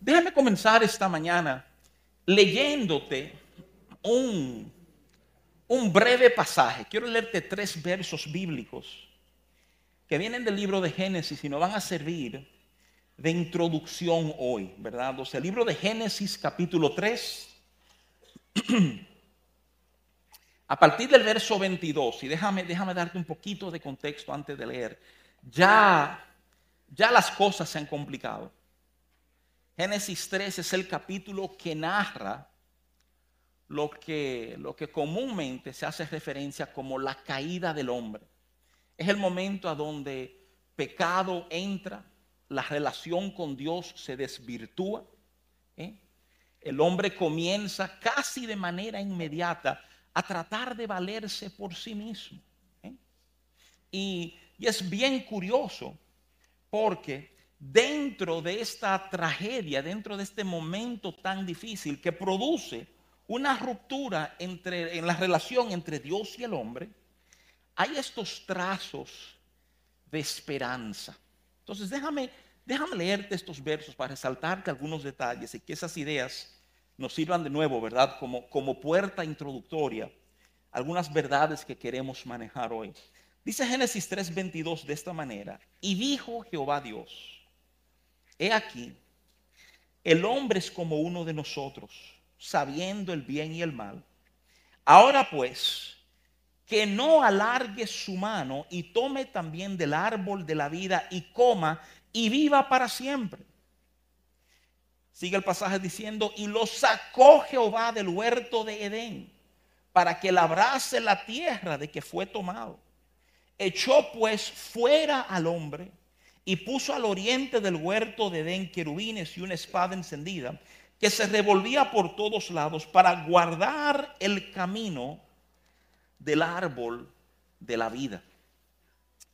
Déjame comenzar esta mañana leyéndote un, un breve pasaje. Quiero leerte tres versos bíblicos que vienen del libro de Génesis y nos van a servir de introducción hoy, ¿verdad? O sea, el libro de Génesis capítulo 3, a partir del verso 22, y déjame, déjame darte un poquito de contexto antes de leer, ya, ya las cosas se han complicado. Génesis 3 es el capítulo que narra lo que, lo que comúnmente se hace referencia como la caída del hombre. Es el momento a donde pecado entra, la relación con Dios se desvirtúa. ¿eh? El hombre comienza casi de manera inmediata a tratar de valerse por sí mismo. ¿eh? Y, y es bien curioso porque dentro de esta tragedia, dentro de este momento tan difícil que produce una ruptura entre, en la relación entre Dios y el hombre, hay estos trazos de esperanza. Entonces déjame, déjame leerte estos versos para resaltarte algunos detalles y que esas ideas nos sirvan de nuevo, ¿verdad? Como, como puerta introductoria, algunas verdades que queremos manejar hoy. Dice Génesis 3:22 de esta manera, y dijo Jehová Dios, he aquí, el hombre es como uno de nosotros, sabiendo el bien y el mal. Ahora pues, que no alargue su mano y tome también del árbol de la vida y coma y viva para siempre. Sigue el pasaje diciendo, y lo sacó Jehová del huerto de Edén para que labrase la tierra de que fue tomado. Echó pues fuera al hombre y puso al oriente del huerto de Edén querubines y una espada encendida que se revolvía por todos lados para guardar el camino del árbol de la vida.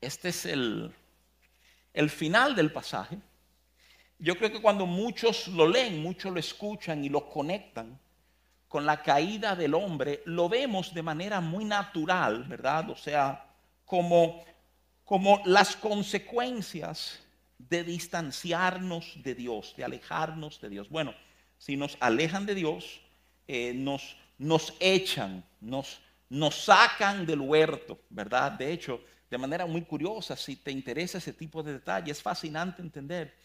Este es el, el final del pasaje. Yo creo que cuando muchos lo leen, muchos lo escuchan y lo conectan con la caída del hombre, lo vemos de manera muy natural, ¿verdad? O sea, como, como las consecuencias de distanciarnos de Dios, de alejarnos de Dios. Bueno, si nos alejan de Dios, eh, nos, nos echan, nos, nos sacan del huerto, ¿verdad? De hecho, de manera muy curiosa, si te interesa ese tipo de detalle, es fascinante entender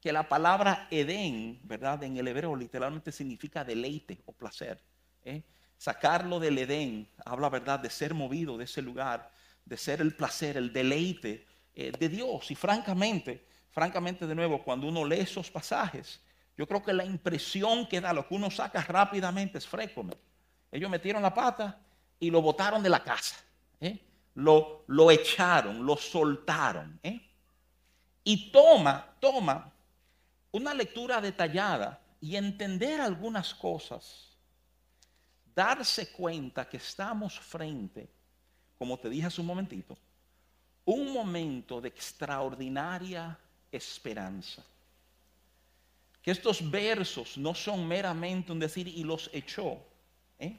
que la palabra Edén, ¿verdad? En el hebreo literalmente significa deleite o placer. ¿eh? Sacarlo del Edén habla, ¿verdad?, de ser movido de ese lugar, de ser el placer, el deleite eh, de Dios. Y francamente, francamente de nuevo, cuando uno lee esos pasajes, yo creo que la impresión que da, lo que uno saca rápidamente es frécome. Ellos metieron la pata y lo botaron de la casa. ¿eh? Lo, lo, echaron, lo soltaron. ¿eh? Y toma, toma una lectura detallada y entender algunas cosas. Darse cuenta que estamos frente, como te dije hace un momentito, un momento de extraordinaria esperanza. Que estos versos no son meramente un decir y los echó. ¿eh?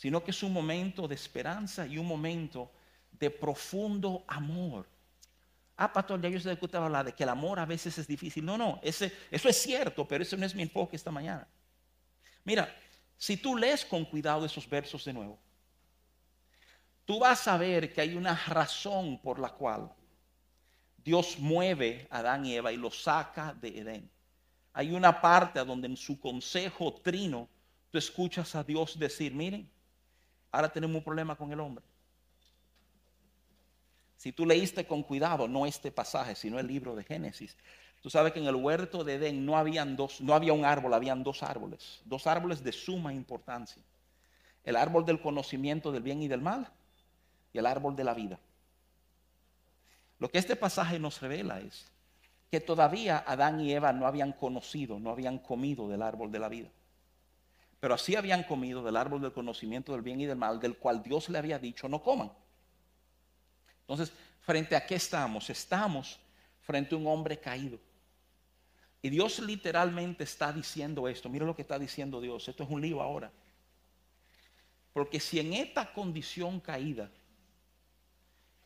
sino que es un momento de esperanza y un momento de profundo amor. Ah, pastor, ya yo sé que usted hablar de que el amor a veces es difícil. No, no, ese, eso es cierto, pero eso no es mi enfoque esta mañana. Mira, si tú lees con cuidado esos versos de nuevo, tú vas a ver que hay una razón por la cual Dios mueve a Adán y Eva y los saca de Edén. Hay una parte donde en su consejo trino tú escuchas a Dios decir, miren, Ahora tenemos un problema con el hombre. Si tú leíste con cuidado, no este pasaje, sino el libro de Génesis, tú sabes que en el huerto de Edén no habían dos, no había un árbol, habían dos árboles, dos árboles de suma importancia. El árbol del conocimiento del bien y del mal y el árbol de la vida. Lo que este pasaje nos revela es que todavía Adán y Eva no habían conocido, no habían comido del árbol de la vida. Pero así habían comido del árbol del conocimiento del bien y del mal, del cual Dios le había dicho no coman. Entonces, ¿frente a qué estamos? Estamos frente a un hombre caído. Y Dios literalmente está diciendo esto. Mira lo que está diciendo Dios. Esto es un lío ahora. Porque si en esta condición caída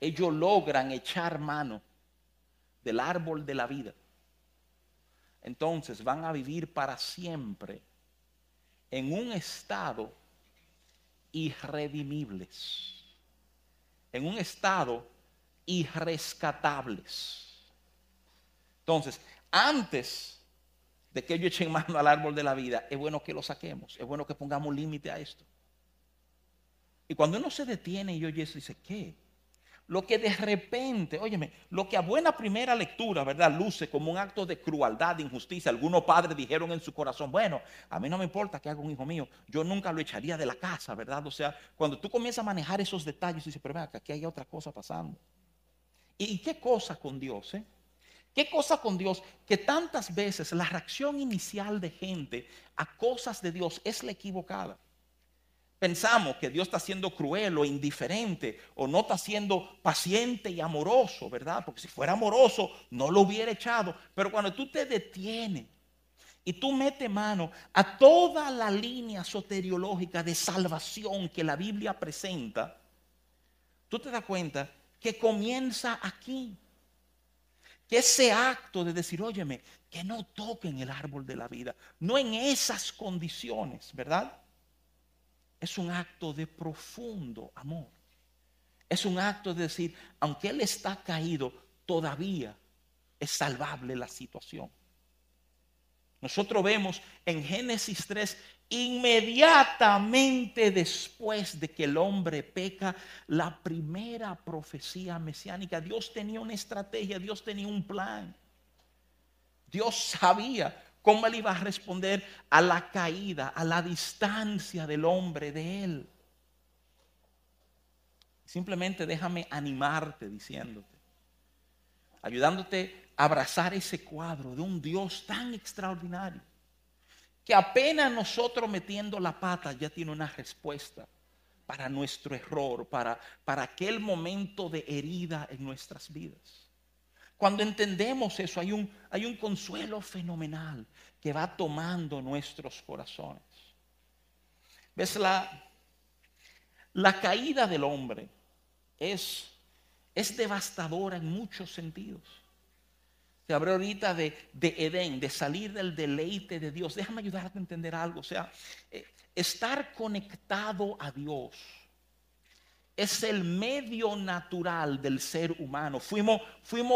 ellos logran echar mano del árbol de la vida, entonces van a vivir para siempre en un estado irredimibles, en un estado irrescatables. Entonces, antes de que ellos echen mano al árbol de la vida, es bueno que lo saquemos, es bueno que pongamos límite a esto. Y cuando uno se detiene y oye eso, dice, ¿qué? Lo que de repente, óyeme, lo que a buena primera lectura, ¿verdad? Luce como un acto de crueldad, de injusticia. Algunos padres dijeron en su corazón, bueno, a mí no me importa que haga un hijo mío, yo nunca lo echaría de la casa, ¿verdad? O sea, cuando tú comienzas a manejar esos detalles, dices, pero que aquí hay otra cosa pasando. ¿Y qué cosa con Dios, eh? ¿Qué cosa con Dios? Que tantas veces la reacción inicial de gente a cosas de Dios es la equivocada. Pensamos que Dios está siendo cruel o indiferente o no está siendo paciente y amoroso, ¿verdad? Porque si fuera amoroso no lo hubiera echado. Pero cuando tú te detienes y tú metes mano a toda la línea soteriológica de salvación que la Biblia presenta, tú te das cuenta que comienza aquí que ese acto de decir, óyeme, que no toquen el árbol de la vida, no en esas condiciones, ¿verdad? Es un acto de profundo amor. Es un acto de decir, aunque él está caído, todavía es salvable la situación. Nosotros vemos en Génesis 3 inmediatamente después de que el hombre peca, la primera profecía mesiánica. Dios tenía una estrategia, Dios tenía un plan. Dios sabía cómo él iba a responder a la caída, a la distancia del hombre de él. Simplemente déjame animarte diciéndote, ayudándote a abrazar ese cuadro de un Dios tan extraordinario que apenas nosotros metiendo la pata ya tiene una respuesta para nuestro error, para, para aquel momento de herida en nuestras vidas. Cuando entendemos eso, hay un, hay un consuelo fenomenal que va tomando nuestros corazones. ¿Ves? La, la caída del hombre es, es devastadora en muchos sentidos. Se habló ahorita de, de, Edén, de salir del deleite de Dios. Déjame ayudarte a entender algo. O sea, eh, estar conectado a Dios es el medio natural del ser humano. Fuimos,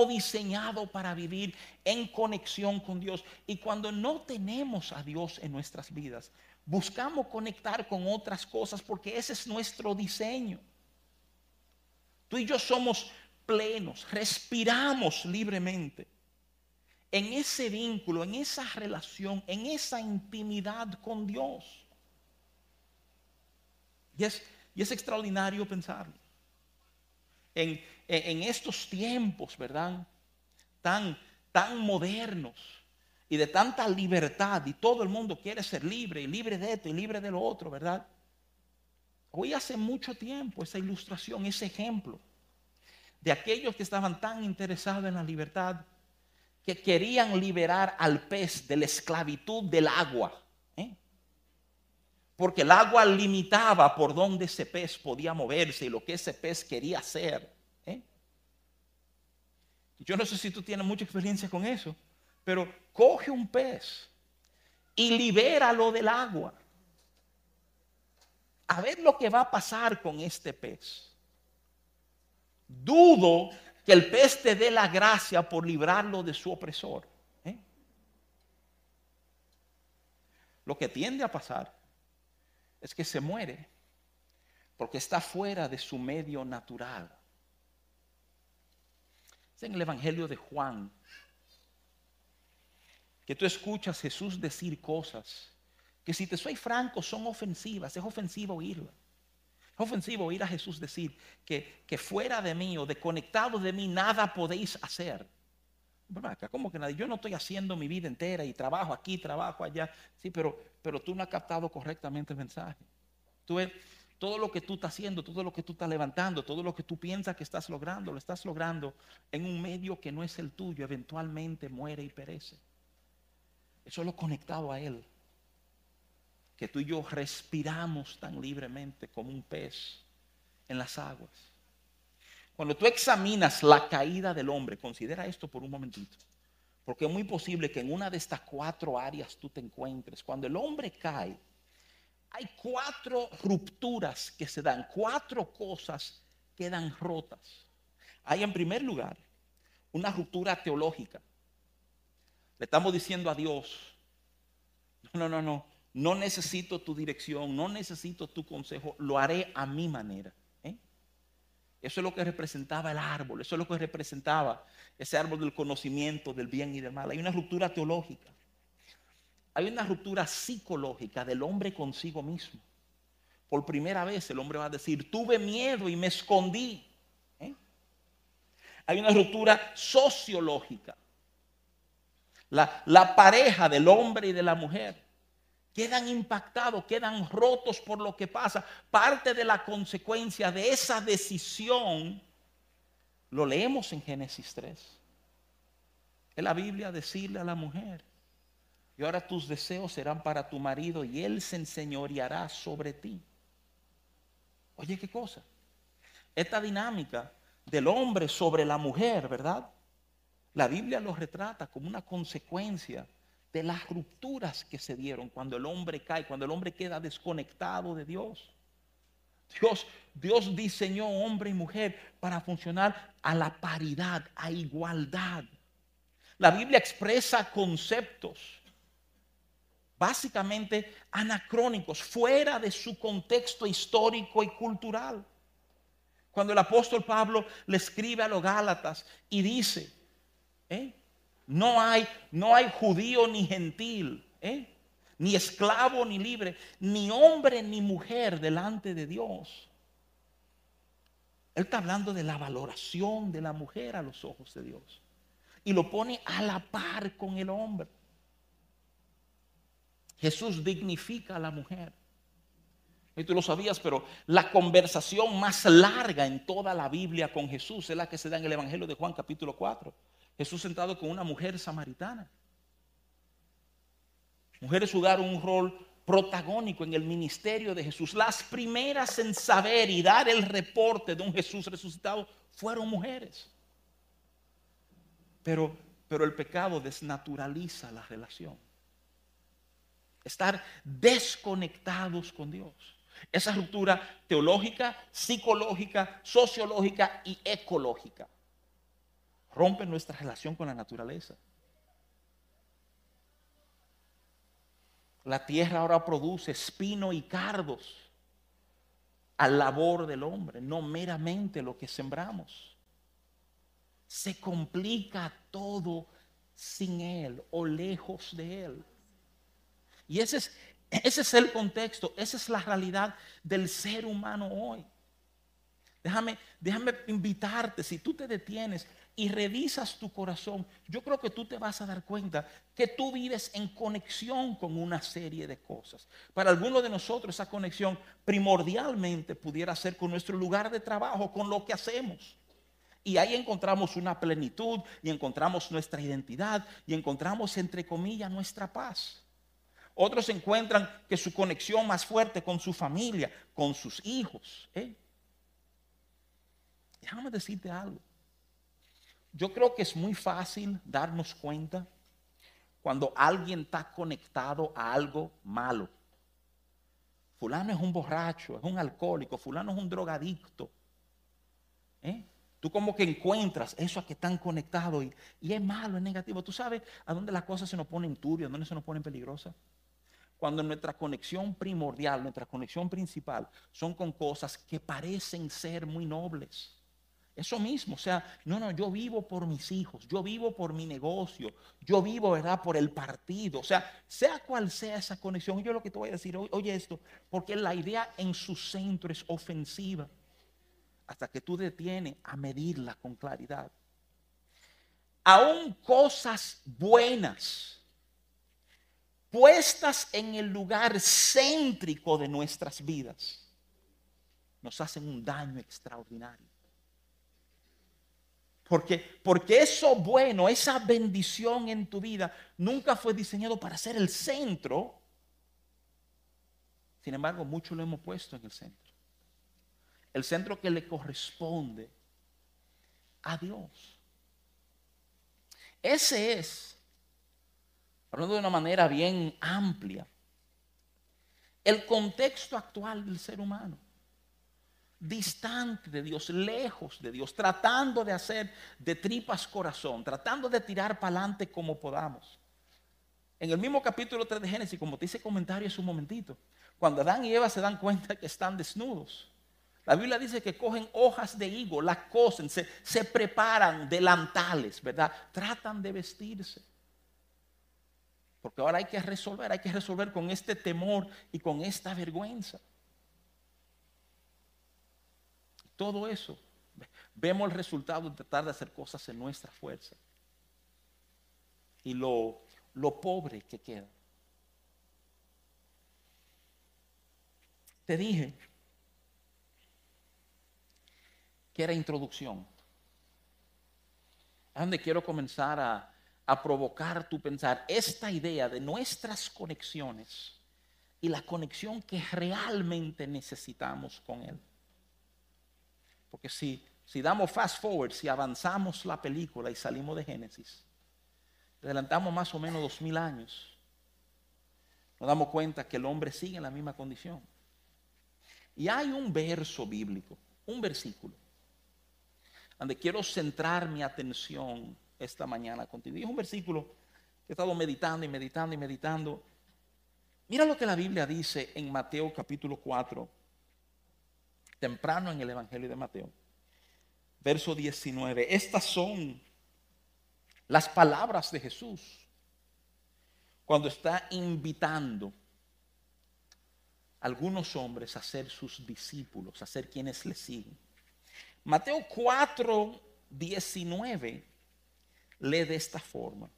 diseñados para vivir en conexión con Dios. Y cuando no tenemos a Dios en nuestras vidas, buscamos conectar con otras cosas porque ese es nuestro diseño. Tú y yo somos plenos, respiramos libremente en ese vínculo, en esa relación, en esa intimidad con Dios. Y es, y es extraordinario pensarlo. En, en, estos tiempos, ¿verdad? Tan, tan modernos y de tanta libertad y todo el mundo quiere ser libre y libre de esto y libre de lo otro, ¿verdad? Hoy hace mucho tiempo esa ilustración, ese ejemplo de aquellos que estaban tan interesados en la libertad que querían liberar al pez de la esclavitud del agua. Porque el agua limitaba por donde ese pez podía moverse y lo que ese pez quería hacer. ¿eh? Yo no sé si tú tienes mucha experiencia con eso, pero coge un pez y libéralo del agua. A ver lo que va a pasar con este pez. Dudo que el pez te dé la gracia por librarlo de su opresor. ¿eh? Lo que tiende a pasar es que se muere porque está fuera de su medio natural. Es en el Evangelio de Juan que tú escuchas Jesús decir cosas que si te soy franco son ofensivas, es ofensivo oírlas. Es ofensivo oír a Jesús decir que, que fuera de mí o de conectado de mí nada podéis hacer. Como que nadie, yo no estoy haciendo mi vida entera y trabajo aquí, trabajo allá. Sí, pero, pero tú no has captado correctamente el mensaje. Tú ves, todo lo que tú estás haciendo, todo lo que tú estás levantando, todo lo que tú piensas que estás logrando, lo estás logrando en un medio que no es el tuyo, eventualmente muere y perece. Eso es lo conectado a Él que tú y yo respiramos tan libremente como un pez en las aguas. Cuando tú examinas la caída del hombre, considera esto por un momentito. Porque es muy posible que en una de estas cuatro áreas tú te encuentres. Cuando el hombre cae, hay cuatro rupturas que se dan, cuatro cosas quedan rotas. Hay en primer lugar una ruptura teológica. Le estamos diciendo a Dios, no, no, no, no necesito tu dirección, no necesito tu consejo, lo haré a mi manera. Eso es lo que representaba el árbol, eso es lo que representaba ese árbol del conocimiento del bien y del mal. Hay una ruptura teológica, hay una ruptura psicológica del hombre consigo mismo. Por primera vez el hombre va a decir, tuve miedo y me escondí. ¿eh? Hay una ruptura sociológica. La pareja del hombre y de la mujer quedan impactados, quedan rotos por lo que pasa. Parte de la consecuencia de esa decisión lo leemos en Génesis 3. Es la Biblia decirle a la mujer, y ahora tus deseos serán para tu marido y él se enseñoreará sobre ti. Oye, ¿qué cosa? Esta dinámica del hombre sobre la mujer, ¿verdad? La Biblia lo retrata como una consecuencia de las rupturas que se dieron cuando el hombre cae, cuando el hombre queda desconectado de Dios. Dios, Dios diseñó hombre y mujer para funcionar a la paridad, a igualdad. La Biblia expresa conceptos básicamente anacrónicos, fuera de su contexto histórico y cultural. Cuando el apóstol Pablo le escribe a los Gálatas y dice, ¿eh? No hay, no hay judío ni gentil, ¿eh? ni esclavo ni libre, ni hombre ni mujer delante de Dios. Él está hablando de la valoración de la mujer a los ojos de Dios. Y lo pone a la par con el hombre. Jesús dignifica a la mujer. Y tú lo sabías, pero la conversación más larga en toda la Biblia con Jesús es la que se da en el Evangelio de Juan capítulo 4. Jesús sentado con una mujer samaritana. Mujeres jugaron un rol protagónico en el ministerio de Jesús. Las primeras en saber y dar el reporte de un Jesús resucitado fueron mujeres. Pero, pero el pecado desnaturaliza la relación. Estar desconectados con Dios. Esa ruptura teológica, psicológica, sociológica y ecológica rompe nuestra relación con la naturaleza. La tierra ahora produce espino y cardos al labor del hombre, no meramente lo que sembramos. Se complica todo sin Él o lejos de Él. Y ese es, ese es el contexto, esa es la realidad del ser humano hoy. Déjame, déjame invitarte, si tú te detienes y revisas tu corazón, yo creo que tú te vas a dar cuenta que tú vives en conexión con una serie de cosas. Para algunos de nosotros esa conexión primordialmente pudiera ser con nuestro lugar de trabajo, con lo que hacemos. Y ahí encontramos una plenitud y encontramos nuestra identidad y encontramos, entre comillas, nuestra paz. Otros encuentran que su conexión más fuerte con su familia, con sus hijos. ¿eh? Déjame decirte algo. Yo creo que es muy fácil darnos cuenta cuando alguien está conectado a algo malo. Fulano es un borracho, es un alcohólico, fulano es un drogadicto. ¿Eh? Tú como que encuentras eso a que están conectados y, y, es malo, es negativo. Tú sabes a dónde las cosas se nos ponen turbias, a dónde se nos ponen peligrosas. Cuando nuestra conexión primordial, nuestra conexión principal son con cosas que parecen ser muy nobles. Eso mismo, o sea, no, no, yo vivo por mis hijos, yo vivo por mi negocio, yo vivo, ¿verdad?, por el partido. O sea, sea cual sea esa conexión, yo lo que te voy a decir, oye esto, porque la idea en su centro es ofensiva, hasta que tú detienes a medirla con claridad. Aún cosas buenas, puestas en el lugar céntrico de nuestras vidas, nos hacen un daño extraordinario. Porque, porque eso bueno, esa bendición en tu vida, nunca fue diseñado para ser el centro. Sin embargo, mucho lo hemos puesto en el centro. El centro que le corresponde a Dios. Ese es hablando de una manera bien amplia, el contexto actual del ser humano, distante de Dios, lejos de Dios, tratando de hacer de tripas corazón, tratando de tirar para adelante como podamos. En el mismo capítulo 3 de Génesis, como te hice comentario hace un momentito, cuando Adán y Eva se dan cuenta que están desnudos, la Biblia dice que cogen hojas de higo, las cosen, se, se preparan delantales, ¿verdad? Tratan de vestirse. Porque ahora hay que resolver, hay que resolver con este temor y con esta vergüenza. Todo eso, vemos el resultado de tratar de hacer cosas en nuestra fuerza. Y lo, lo pobre que queda. Te dije que era introducción. A donde quiero comenzar a, a provocar tu pensar esta idea de nuestras conexiones y la conexión que realmente necesitamos con Él. Porque si, si damos fast forward, si avanzamos la película y salimos de Génesis, adelantamos más o menos dos mil años, nos damos cuenta que el hombre sigue en la misma condición. Y hay un verso bíblico, un versículo, donde quiero centrar mi atención esta mañana contigo. Y es un versículo que he estado meditando y meditando y meditando. Mira lo que la Biblia dice en Mateo capítulo 4, temprano en el Evangelio de Mateo. Verso 19. Estas son las palabras de Jesús cuando está invitando a algunos hombres a ser sus discípulos, a ser quienes le siguen. Mateo 4, 19 lee de esta forma.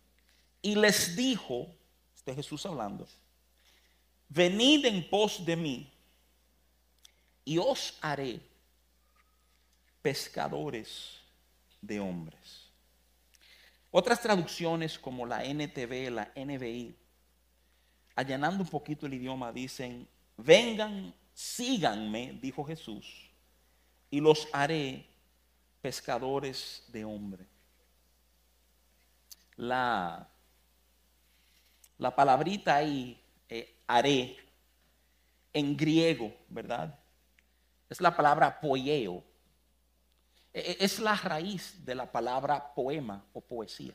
Y les dijo, este Jesús hablando, venid en pos de mí y os haré pescadores de hombres. Otras traducciones como la NTV, la NBI, allanando un poquito el idioma, dicen, vengan, síganme, dijo Jesús, y los haré pescadores de hombres la, la palabrita ahí, eh, haré, en griego, ¿verdad? Es la palabra poieo. E, e, es la raíz de la palabra poema o poesía.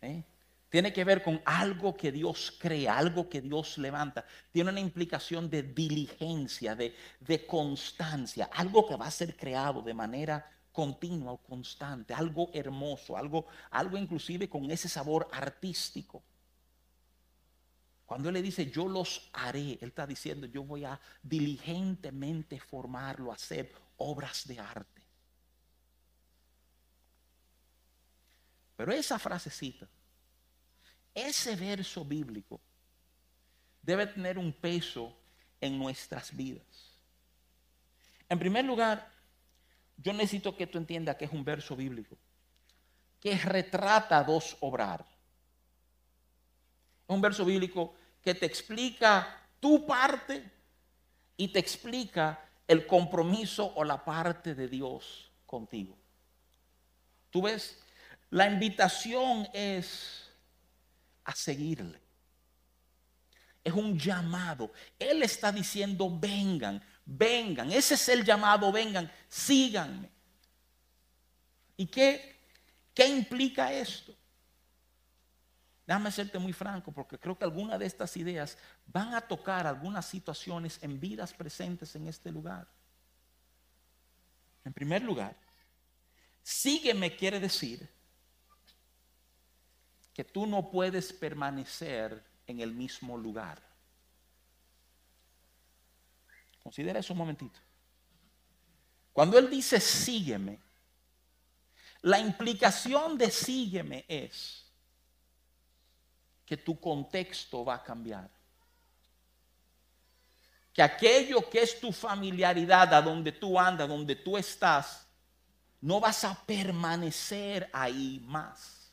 ¿Eh? Tiene que ver con algo que Dios crea, algo que Dios levanta. Tiene una implicación de diligencia, de, de constancia, algo que va a ser creado de manera continua o constante, algo hermoso, algo, algo inclusive con ese sabor artístico. Cuando Él le dice, yo los haré, Él está diciendo, yo voy a diligentemente formarlo, hacer obras de arte. Pero esa frasecita, ese verso bíblico, debe tener un peso en nuestras vidas. En primer lugar, yo necesito que tú entiendas que es un verso bíblico, que retrata dos obrar. Un verso bíblico que te explica tu parte y te explica el compromiso o la parte de Dios contigo. Tú ves, la invitación es a seguirle. Es un llamado. Él está diciendo, vengan, vengan. Ese es el llamado, vengan, síganme. ¿Y qué, qué implica esto? Déjame serte muy franco porque creo que algunas de estas ideas van a tocar algunas situaciones en vidas presentes en este lugar. En primer lugar, sígueme quiere decir que tú no puedes permanecer en el mismo lugar. Considera eso un momentito. Cuando Él dice sígueme, la implicación de sígueme es que tu contexto va a cambiar. Que aquello que es tu familiaridad, a donde tú andas, donde tú estás, no vas a permanecer ahí más.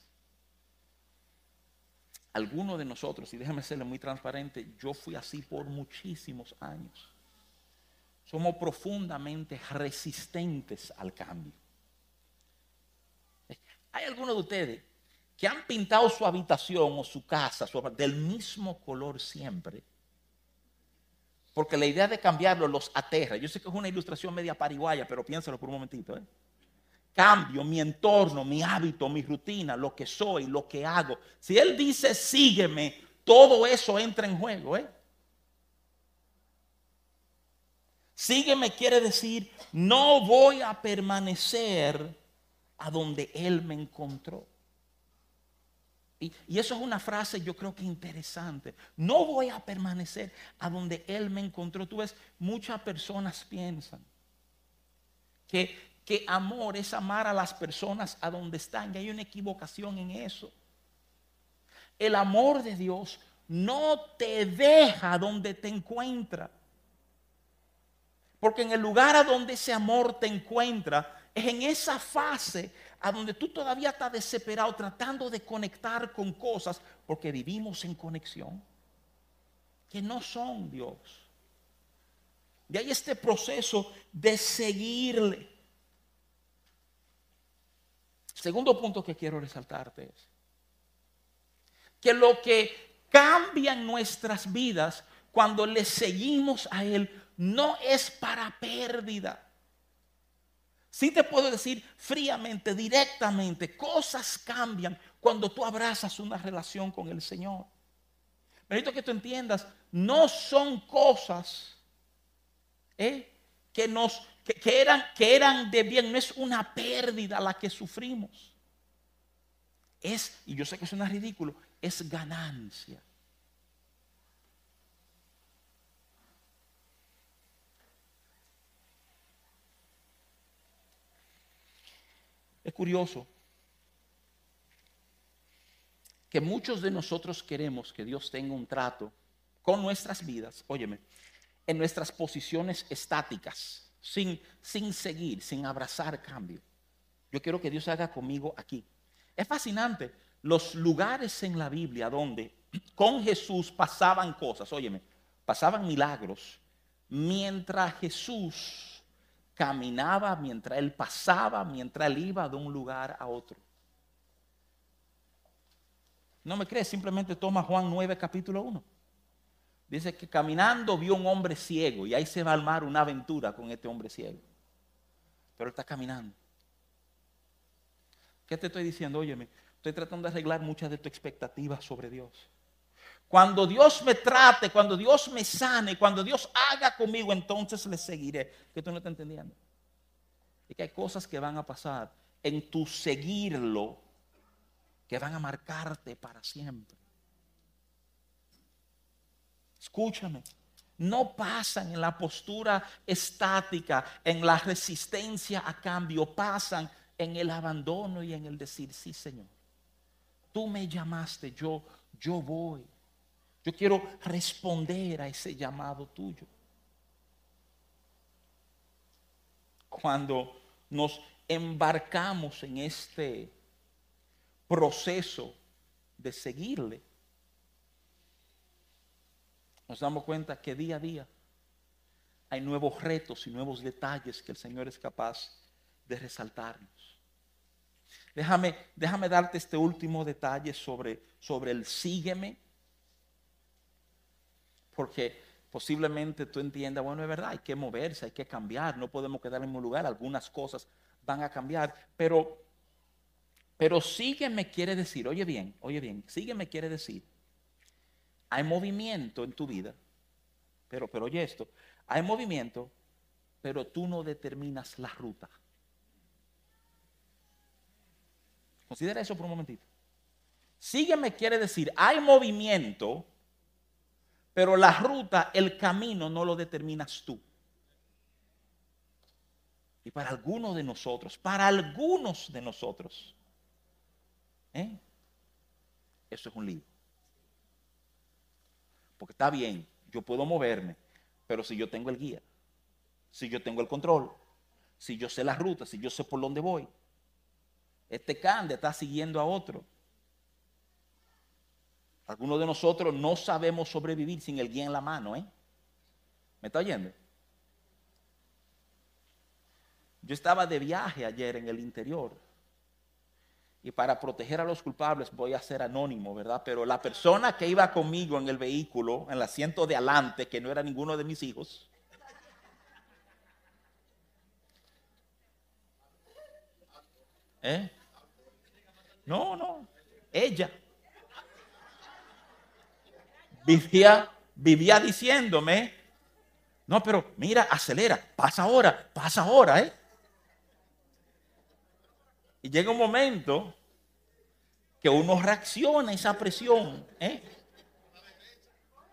Algunos de nosotros, y déjame serle muy transparente, yo fui así por muchísimos años somos profundamente resistentes al cambio. Hay algunos de ustedes que han pintado su habitación o su casa del mismo color siempre. Porque la idea de cambiarlo los aterra. Yo sé que es una ilustración media pariguaya, pero piénsalo por un momentito. ¿eh? Cambio mi entorno, mi hábito, mi rutina, lo que soy, lo que hago. Si Él dice sígueme, todo eso entra en juego. ¿eh? Sígueme quiere decir, no voy a permanecer a donde Él me encontró. Y, eso es una frase yo creo que interesante. No voy a permanecer a donde Él me encontró. Tú ves, muchas personas piensan que, que amor es amar a las personas a donde están. Y hay una equivocación en eso. El amor de Dios no te deja donde te encuentra. Porque en el lugar a donde ese amor te encuentra, es en esa fase a donde tú todavía estás desesperado tratando de conectar con cosas, porque vivimos en conexión, que no son Dios. De ahí este proceso de seguirle. Segundo punto que quiero resaltarte es que lo que cambia en nuestras vidas cuando le seguimos a Él no es para pérdida. Sí te puedo decir fríamente, directamente, cosas cambian cuando tú abrazas una relación con el Señor. Necesito que tú entiendas, no son cosas ¿eh? que, nos, que, eran, que eran de bien, no es una pérdida la que sufrimos. Es, y yo sé que suena ridículo, es ganancia. Es curioso que muchos de nosotros queremos que Dios tenga un trato con nuestras vidas, óyeme, en nuestras posiciones estáticas, sin, sin seguir, sin abrazar cambio. Yo quiero que Dios haga conmigo aquí. Es fascinante los lugares en la Biblia donde con Jesús pasaban cosas, óyeme, pasaban milagros, mientras Jesús caminaba mientras él pasaba, mientras él iba de un lugar a otro. No me crees, simplemente toma Juan 9, capítulo 1. Dice que caminando vio un hombre ciego y ahí se va a armar una aventura con este hombre ciego. Pero está caminando. ¿Qué te estoy diciendo? Óyeme, estoy tratando de arreglar muchas de tus expectativas sobre Dios. Cuando Dios me trate, cuando Dios me sane, cuando Dios haga conmigo, entonces le seguiré. Que tú no estás entendiendo. Y que hay cosas que van a pasar en tu seguirlo que van a marcarte para siempre. Escúchame, no pasan en la postura estática, en la resistencia a cambio, pasan en el abandono y en el decir, sí Señor, tú me llamaste, yo, yo voy. Yo quiero responder a ese llamado tuyo. Cuando nos embarcamos en este proceso de seguirle, nos damos cuenta que día a día hay nuevos retos y nuevos detalles que el Señor es capaz de resaltarnos. Déjame, déjame darte este último detalle sobre, sobre el sígueme porque posiblemente tú entiendas, bueno, es verdad, hay que moverse, hay que cambiar, no podemos quedar en un lugar, algunas cosas van a cambiar, pero, pero sígueme quiere decir, oye bien, oye bien, sígueme quiere decir, hay movimiento en tu vida, pero, pero oye esto, hay movimiento, pero tú no determinas la ruta. Considera eso por un momentito. Sígueme quiere decir, hay movimiento, pero la ruta, el camino no lo determinas tú. Y para algunos de nosotros, para algunos de nosotros, ¿eh? eso es un lío. Porque está bien, yo puedo moverme, pero si yo tengo el guía, si yo tengo el control, si yo sé la ruta, si yo sé por dónde voy, este cande está siguiendo a otro algunos de nosotros no sabemos sobrevivir sin el guía en la mano, ¿eh? ¿Me está oyendo? Yo estaba de viaje ayer en el interior y para proteger a los culpables voy a ser anónimo, ¿verdad? Pero la persona que iba conmigo en el vehículo, en el asiento de adelante, que no era ninguno de mis hijos, ¿eh? No, no, ella vivía, vivía diciéndome, no, pero mira, acelera, pasa ahora, pasa ahora, ¿eh? Y llega un momento que uno reacciona a esa presión, ¿eh?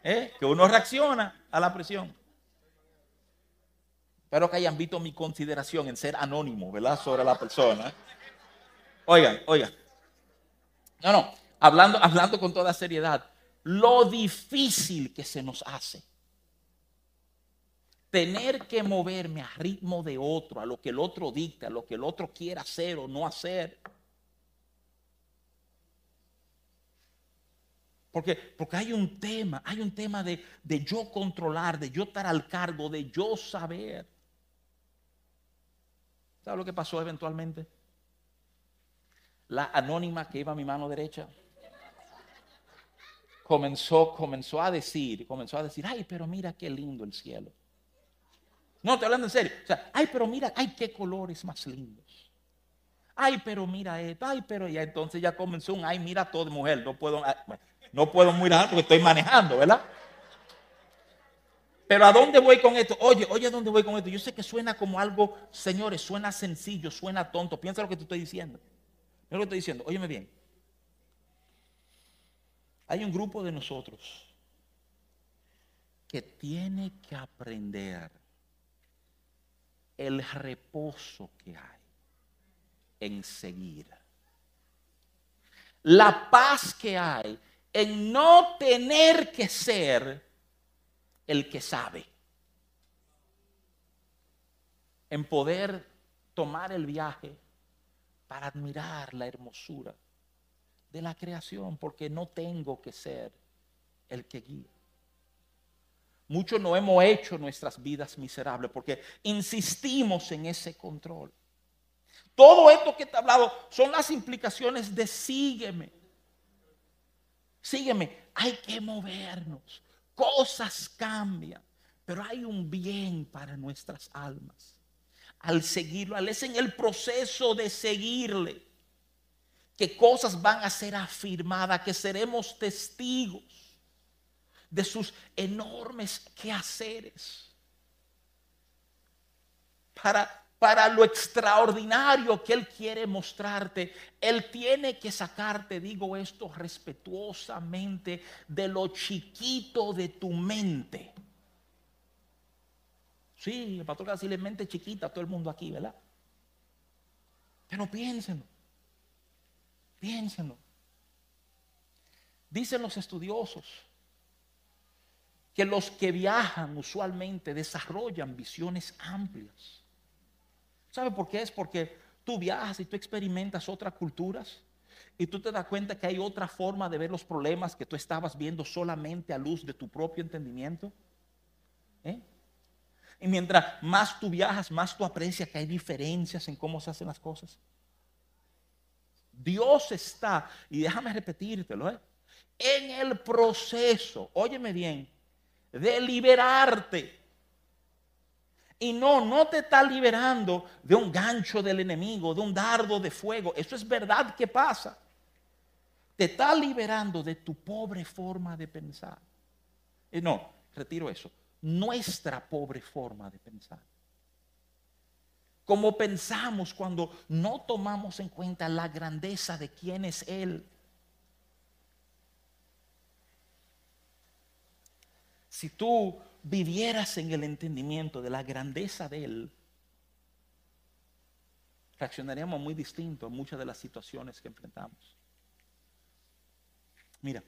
¿Eh? que uno reacciona a la presión. Espero que hayan visto mi consideración en ser anónimo, ¿verdad? Sobre la persona. Oigan, oigan. No, no, hablando, hablando con toda seriedad, lo difícil que se nos hace tener que moverme a ritmo de otro, a lo que el otro dicta, a lo que el otro quiera hacer o no hacer. Porque, porque hay un tema, hay un tema de, de yo controlar, de yo estar al cargo, de yo saber. ¿Sabe lo que pasó eventualmente? La anónima que iba a mi mano derecha comenzó, comenzó a decir, comenzó a decir, ay, pero mira qué lindo el cielo. No, estoy hablando en serio. O sea, ay, pero mira, ay, qué colores más lindos. Ay, pero mira esto, ay, pero ya entonces ya comenzó un, ay, mira todo, mujer, no puedo, ah, no puedo mirar porque estoy manejando, ¿verdad? Pero ¿a dónde voy con esto? Oye, oye, ¿a dónde voy con esto? Yo sé que suena como algo, señores, suena sencillo, suena tonto. Piensa lo que te estoy diciendo. Mira lo que estoy diciendo. Óyeme bien. Hay un grupo de nosotros que tiene que aprender el reposo que hay en seguir. La paz que hay en no tener que ser el que sabe. En poder tomar el viaje para admirar la hermosura de la creación, porque no tengo que ser el que guía. Muchos no hemos hecho nuestras vidas miserables porque insistimos en ese control. Todo esto que te he hablado son las implicaciones de sígueme. Sígueme, hay que movernos. Cosas cambian, pero hay un bien para nuestras almas. Al seguirlo, al es en el proceso de seguirle, que cosas van a ser afirmadas, que seremos testigos de sus enormes quehaceres. Para, para lo extraordinario que Él quiere mostrarte, Él tiene que sacarte, digo esto respetuosamente, de lo chiquito de tu mente. Sí, el pastor decirle mente chiquita a todo el mundo aquí, ¿verdad? Pero piénsenlo. Piénsenlo. Dicen los estudiosos que los que viajan usualmente desarrollan visiones amplias. ¿Sabe por qué? Es porque tú viajas y tú experimentas otras culturas y tú te das cuenta que hay otra forma de ver los problemas que tú estabas viendo solamente a luz de tu propio entendimiento. ¿Eh? Y mientras más tú viajas, más tú aprecias que hay diferencias en cómo se hacen las cosas. Dios está, y déjame repetírtelo, ¿eh? en el proceso, óyeme bien, de liberarte. Y no, no te está liberando de un gancho del enemigo, de un dardo de fuego. Eso es verdad que pasa. Te está liberando de tu pobre forma de pensar. Y no, retiro eso. Nuestra pobre forma de pensar. Como pensamos cuando no tomamos en cuenta la grandeza de quién es Él si tú vivieras en el entendimiento de la grandeza de Él, reaccionaríamos muy distinto a muchas de las situaciones que enfrentamos. Mira,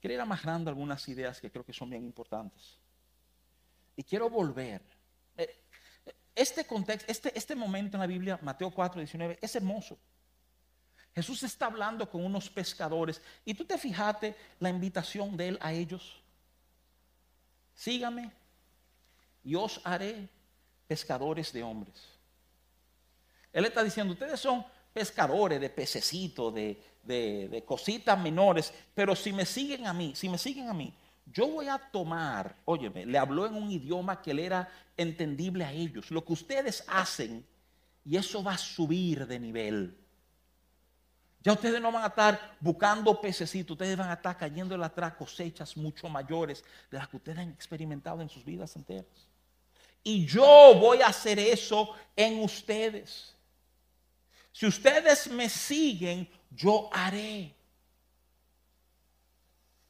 quiero ir amarrando algunas ideas que creo que son bien importantes. Y quiero volver. Eh, este contexto, este, este momento en la Biblia, Mateo 4, 19, es hermoso. Jesús está hablando con unos pescadores y tú te fijaste la invitación de él a ellos sígame y os haré pescadores de hombres. Él está diciendo, ustedes son pescadores de pececitos, de, de, cositas menores, pero si me siguen a mí, si me siguen a mí, yo voy a tomar, óyeme, le habló en un idioma que le era entendible a ellos, lo que ustedes hacen, y eso va a subir de nivel. Ya ustedes no van a estar buscando pececitos, ustedes van a estar cayendo en atrás cosechas mucho mayores de las que ustedes han experimentado en sus vidas enteras. Y yo voy a hacer eso en ustedes. Si ustedes me siguen, yo haré.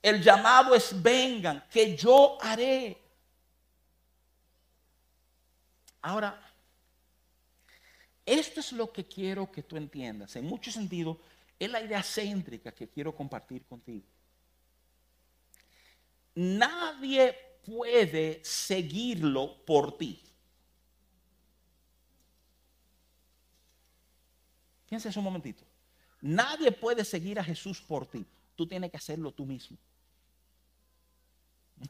El llamado es vengan, que yo haré. Ahora, esto es lo que quiero que tú entiendas. En mucho sentido, es la idea céntrica que quiero compartir contigo. Nadie puede seguirlo por ti. Piensa un momentito. Nadie puede seguir a Jesús por ti. Tú tienes que hacerlo tú mismo.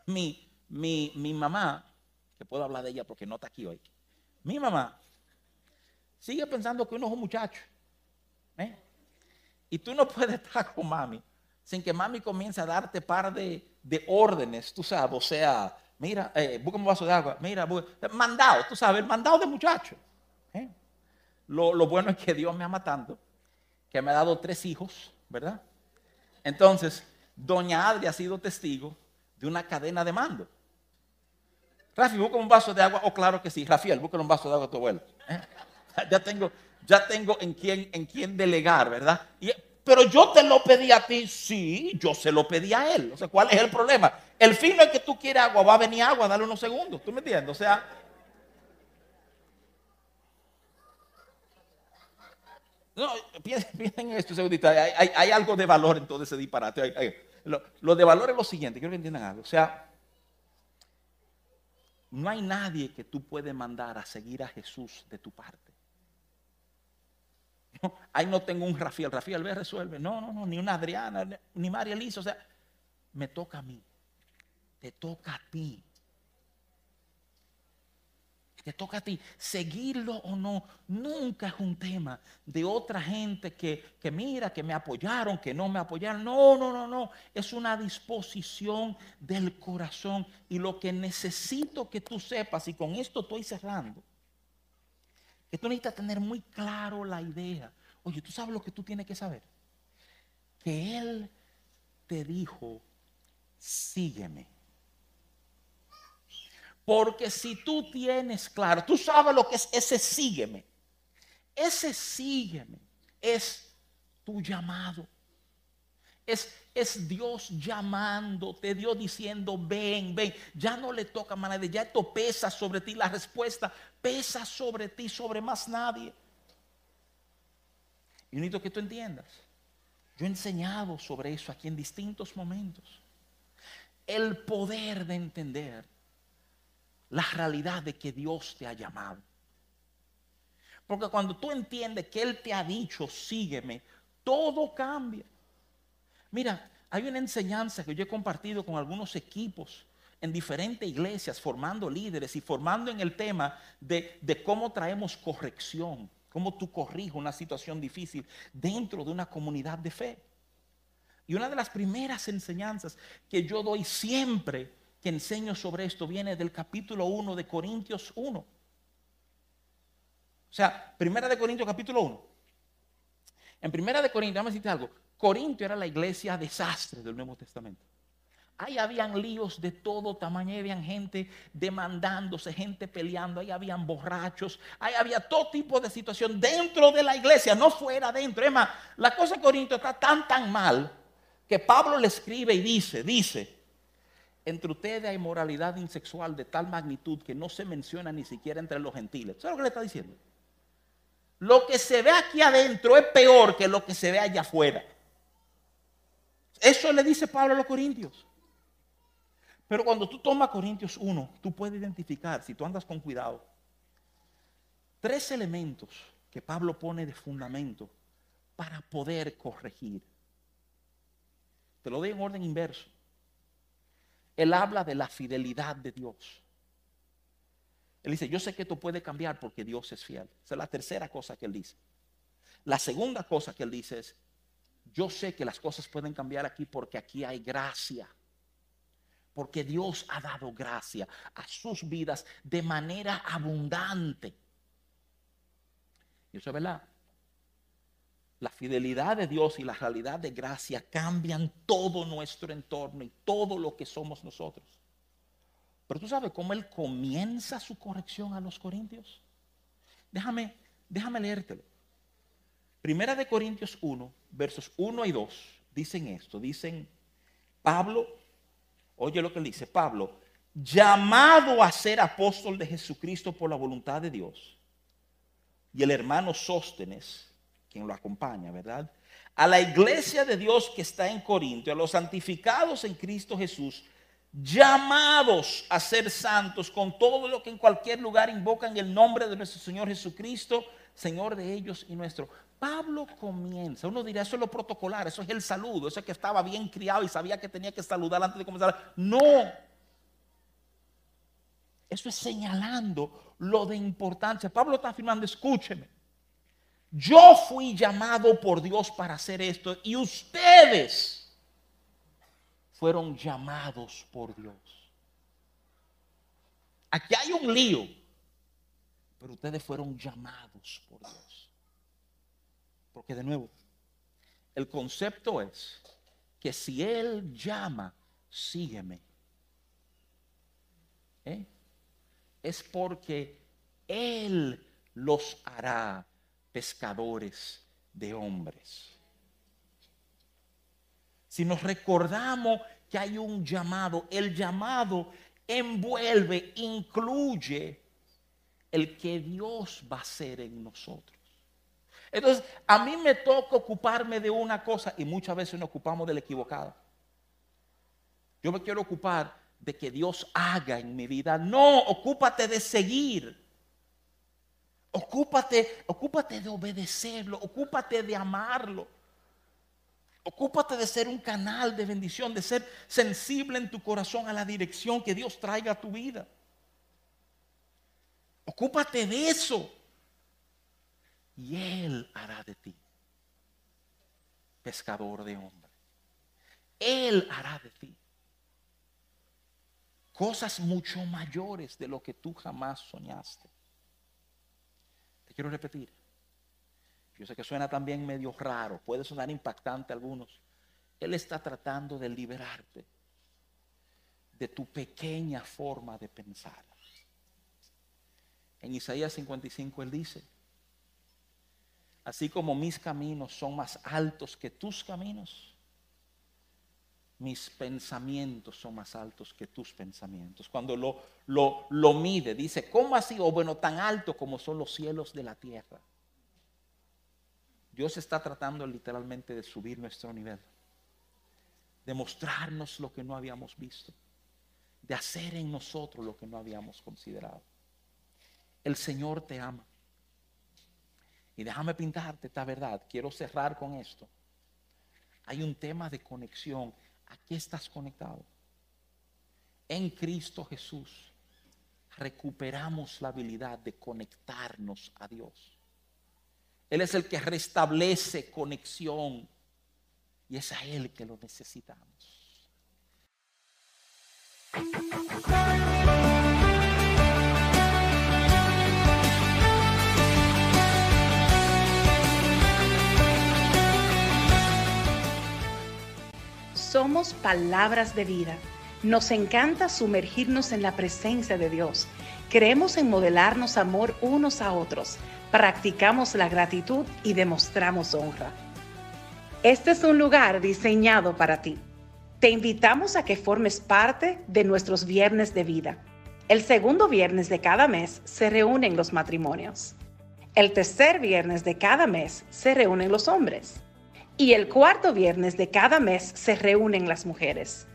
Mi, mi, mi mamá, que puedo hablar de ella porque no está aquí hoy. Mi mamá sigue pensando que uno es un muchacho. ¿eh? Y tú no puedes estar con mami sin que mami comience a darte par de, órdenes, tú sabes, o sea, mira, eh, busca un vaso de agua, mira, mandado, tú sabes, el mandado de muchacho. ¿eh? Lo, lo, bueno es que Dios me ama tanto, que me ha dado tres hijos, ¿verdad? Entonces, doña Adri ha sido testigo de una cadena de mando. Rafi, busca un vaso de agua. Oh, claro que sí. Rafael, busca un vaso de agua a tu abuelo. ¿eh? Ya tengo, ya tengo en quién, en quién delegar, ¿verdad? pero yo te lo pedí a ti, sí, yo se lo pedí a él. O sea, ¿cuál es el problema? El fin no es que tú quieres agua, va a venir agua, dale unos segundos, ¿tú me entiendes? O sea, no, piensen, en esto, segundito, hay, hay, algo de valor en todo ese disparate. Lo, lo, de valor es lo siguiente, quiero que entiendan algo. O sea, no hay nadie que tú puedes mandar a seguir a Jesús de tu parte. ahí no tengo un Rafael, Rafael ve, resuelve. No, no, no, ni una Adriana, ni María Elisa. O sea, me toca a mí. Te toca a ti. Te toca a ti. Seguirlo o no, nunca es un tema de otra gente que, que mira, que me apoyaron, que no me apoyaron. No, no, no, no. Es una disposición del corazón. Y lo que necesito que tú sepas, y con esto estoy cerrando, que tú necesitas tener muy claro la idea. Oye, ¿tú sabes lo que tú tienes que saber? Que Él te dijo, sígueme. Porque si tú tienes claro, tú sabes lo que es ese sígueme. Ese sígueme es tu llamado. Es, es Dios llamándote, Dios diciendo, ven, ven. Ya no le toca a nadie, ya esto pesa sobre ti. La respuesta pesa sobre ti, sobre más nadie. Y necesito que tú entiendas. Yo he enseñado sobre eso aquí en distintos momentos. El poder de entender la realidad de que Dios te ha llamado. Porque cuando tú entiendes que Él te ha dicho, sígueme, todo cambia. Mira, hay una enseñanza que yo he compartido con algunos equipos en diferentes iglesias, formando líderes y formando en el tema de, cómo traemos corrección, cómo tú corriges una situación difícil dentro de una comunidad de fe. Y una de las primeras enseñanzas que yo doy siempre que enseño sobre esto viene del capítulo 1 de Corintios 1. O sea, primera de Corintios capítulo 1. En primera de Corintios, a decirte algo, Corinto era la iglesia desastre del Nuevo Testamento. Ahí habían líos de todo tamaño, ahí habían gente demandándose, gente peleando, ahí habían borrachos, ahí había todo tipo de situación dentro de la iglesia, no fuera dentro. Es más, la cosa de Corinto está tan, tan mal que Pablo le escribe y dice, dice, entre ustedes hay moralidad insexual de tal magnitud que no se menciona ni siquiera entre los gentiles. ¿Sabes lo que le está diciendo? Lo que se ve aquí adentro es peor que lo que se ve allá afuera. Eso le dice Pablo a los Corintios. Pero cuando tú tomas Corintios 1, tú puedes identificar, si tú andas con cuidado, tres elementos que Pablo pone de fundamento para poder corregir. Te lo doy en orden inverso. Él habla de la fidelidad de Dios. Él dice, yo sé que esto puede cambiar porque Dios es fiel. Esa es la tercera cosa que él dice. La segunda cosa que él dice es, yo sé que las cosas pueden cambiar aquí porque aquí hay gracia. Porque Dios ha dado gracia a sus vidas de manera abundante. Y eso es verdad. La fidelidad de Dios y la realidad de gracia cambian todo nuestro entorno y todo lo que somos nosotros. Pero tú sabes cómo Él comienza su corrección a los corintios. Déjame, déjame leértelo. Primera de Corintios 1, versos 1 y 2, dicen esto. Dicen, Pablo, oye lo que dice, Pablo, llamado a ser apóstol de Jesucristo por la voluntad de Dios. Y el hermano Sóstenes, quien lo acompaña, ¿verdad? A la iglesia de Dios que está en Corinto, a los santificados en Cristo Jesús, llamados a ser santos con todo lo que en cualquier lugar invocan el nombre de nuestro Señor Jesucristo, Señor de ellos y nuestro. Pablo comienza, uno dirá, eso es lo protocolar, eso es el saludo, eso es que estaba bien criado y sabía que tenía que saludar antes de comenzar. No, eso es señalando lo de importancia. Pablo está afirmando, escúcheme, yo fui llamado por Dios para hacer esto y ustedes fueron llamados por Dios. Aquí hay un lío, pero ustedes fueron llamados por Dios. Porque de nuevo, el concepto es que si Él llama, sígueme. ¿Eh? Es porque Él los hará pescadores de hombres. Si nos recordamos que hay un llamado, el llamado envuelve, incluye el que Dios va a hacer en nosotros. Entonces, a mí me toca ocuparme de una cosa y muchas veces nos ocupamos de la equivocada. Yo me quiero ocupar de que Dios haga en mi vida. No, ocúpate de seguir. Ocúpate, ocúpate de obedecerlo, ocúpate de amarlo. Ocúpate de ser un canal de bendición, de ser sensible en tu corazón a la dirección que Dios traiga a tu vida. Ocúpate de eso y Él hará de ti pescador de hombre. Él hará de ti cosas mucho mayores de lo que tú jamás soñaste. Quiero repetir. Yo sé que suena también medio raro, puede sonar impactante a algunos. Él está tratando de liberarte de tu pequeña forma de pensar. En Isaías 55 él dice, Así como mis caminos son más altos que tus caminos, mis pensamientos son más altos que tus pensamientos. Cuando lo, lo, lo mide, dice, ¿cómo así? O bueno, tan alto como son los cielos de la tierra. Dios está tratando literalmente de subir nuestro nivel, de mostrarnos lo que no habíamos visto, de hacer en nosotros lo que no habíamos considerado. El Señor te ama. Y déjame pintarte esta verdad. Quiero cerrar con esto. Hay un tema de conexión. ¿A qué estás conectado? En Cristo Jesús recuperamos la habilidad de conectarnos a Dios. Él es el que restablece conexión y es a Él que lo necesitamos. Somos palabras de vida. Nos encanta sumergirnos en la presencia de Dios. Creemos en modelarnos amor unos a otros. Practicamos la gratitud y demostramos honra. Este es un lugar diseñado para ti. Te invitamos a que formes parte de nuestros viernes de vida. El segundo viernes de cada mes se reúnen los matrimonios. El tercer viernes de cada mes se reúnen los hombres. Y el cuarto viernes de cada mes se reúnen las mujeres.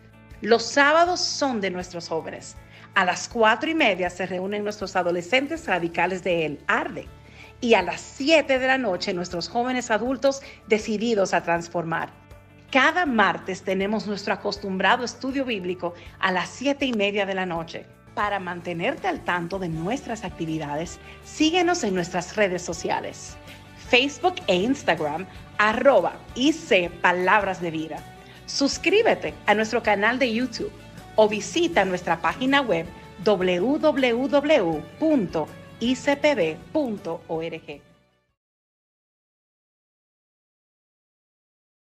Los sábados son de nuestros jóvenes. A las cuatro y media se reúnen nuestros adolescentes radicales de El Arde. Y a las siete de la noche nuestros jóvenes adultos decididos a transformar. Cada martes tenemos nuestro acostumbrado estudio bíblico a las siete y media de la noche. Para mantenerte al tanto de nuestras actividades, síguenos en nuestras redes sociales. Facebook e Instagram, arroba IC Palabras de Vida. Suscríbete a nuestro canal de YouTube o visita nuestra página web www.icpb.org.